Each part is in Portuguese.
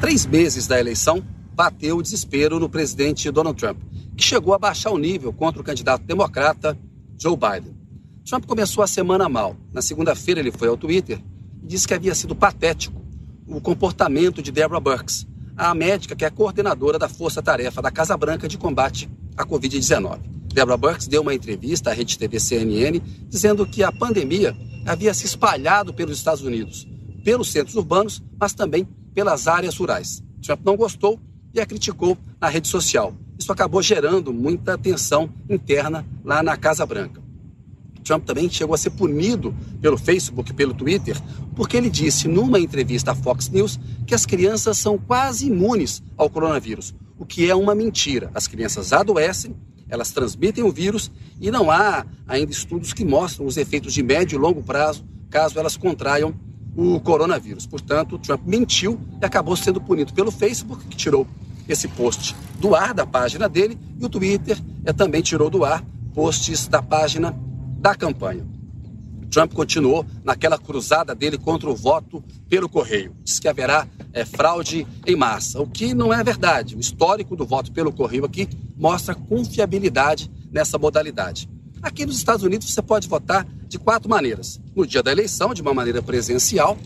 três meses da eleição, bateu o desespero no presidente Donald Trump, que chegou a baixar o nível contra o candidato democrata Joe Biden. Trump começou a semana mal. Na segunda-feira, ele foi ao Twitter e disse que havia sido patético o comportamento de Deborah Burks, a médica que é coordenadora da Força Tarefa da Casa Branca de combate à Covid-19. Deborah Burks deu uma entrevista à rede TV CNN dizendo que a pandemia havia se espalhado pelos Estados Unidos, pelos centros urbanos, mas também pelas áreas rurais. Trump não gostou e a criticou na rede social. Isso acabou gerando muita tensão interna lá na Casa Branca. Trump também chegou a ser punido pelo Facebook, pelo Twitter, porque ele disse numa entrevista à Fox News que as crianças são quase imunes ao coronavírus, o que é uma mentira. As crianças adoecem, elas transmitem o vírus e não há ainda estudos que mostram os efeitos de médio e longo prazo caso elas contraiam o coronavírus. Portanto, Trump mentiu e acabou sendo punido pelo Facebook, que tirou esse post do ar da página dele, e o Twitter é, também tirou do ar posts da página da campanha. Trump continuou naquela cruzada dele contra o voto pelo correio. Diz que haverá é, fraude em massa, o que não é verdade. O histórico do voto pelo correio aqui mostra confiabilidade nessa modalidade. Aqui nos Estados Unidos você pode votar de quatro maneiras. No dia da eleição, de uma maneira presencial,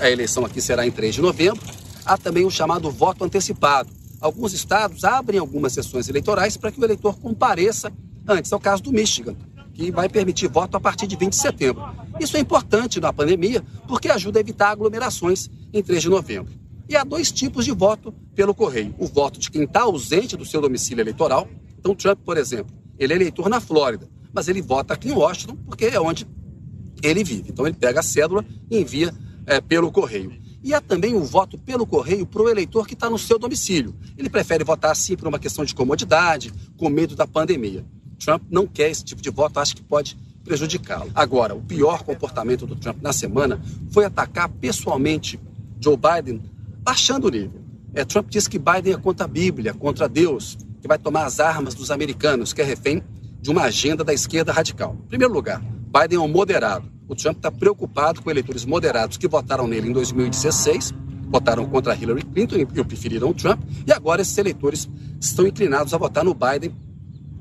a eleição aqui será em 3 de novembro. Há também o chamado voto antecipado. Alguns estados abrem algumas sessões eleitorais para que o eleitor compareça antes. É o caso do Michigan que vai permitir voto a partir de 20 de setembro. Isso é importante na pandemia porque ajuda a evitar aglomerações em 3 de novembro. E há dois tipos de voto pelo correio: o voto de quem está ausente do seu domicílio eleitoral. Então, Trump, por exemplo, ele é eleitor na Flórida, mas ele vota aqui em Washington porque é onde ele vive. Então, ele pega a cédula e envia é, pelo correio. E há também o voto pelo correio para o eleitor que está no seu domicílio. Ele prefere votar assim por uma questão de comodidade, com medo da pandemia. Trump não quer esse tipo de voto, acha que pode prejudicá-lo. Agora, o pior comportamento do Trump na semana foi atacar pessoalmente Joe Biden, baixando o nível. É, Trump disse que Biden é contra a Bíblia, contra Deus, que vai tomar as armas dos americanos, que é refém de uma agenda da esquerda radical. Em primeiro lugar, Biden é um moderado. O Trump está preocupado com eleitores moderados que votaram nele em 2016, votaram contra Hillary Clinton e preferiram o Trump, e agora esses eleitores estão inclinados a votar no Biden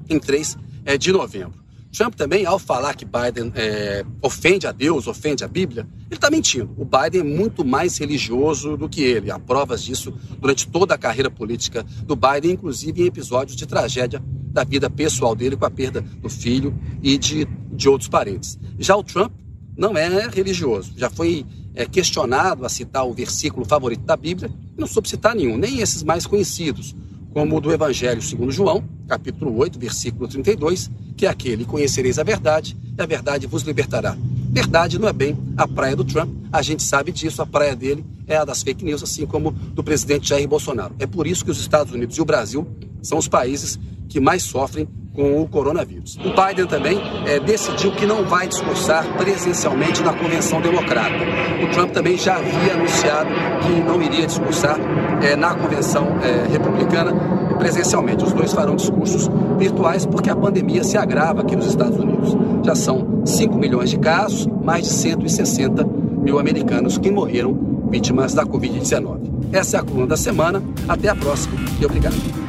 em 3 é, de novembro. Trump também, ao falar que Biden é, ofende a Deus, ofende a Bíblia, ele está mentindo. O Biden é muito mais religioso do que ele. Há provas disso durante toda a carreira política do Biden, inclusive em episódios de tragédia da vida pessoal dele com a perda do filho e de, de outros parentes. Já o Trump não é religioso. Já foi é, questionado a citar o versículo favorito da Bíblia, não soube citar nenhum, nem esses mais conhecidos como o do Evangelho segundo João, capítulo 8, versículo 32, que é aquele, conhecereis a verdade, e a verdade vos libertará. Verdade não é bem a praia do Trump, a gente sabe disso, a praia dele é a das fake news, assim como do presidente Jair Bolsonaro. É por isso que os Estados Unidos e o Brasil são os países que mais sofrem com o coronavírus. O Biden também é, decidiu que não vai discursar presencialmente na Convenção Democrata. O Trump também já havia anunciado que não iria discursar é, na Convenção é, Republicana presencialmente. Os dois farão discursos virtuais porque a pandemia se agrava aqui nos Estados Unidos. Já são 5 milhões de casos, mais de 160 mil americanos que morreram vítimas da Covid-19. Essa é a coluna da semana. Até a próxima e obrigado.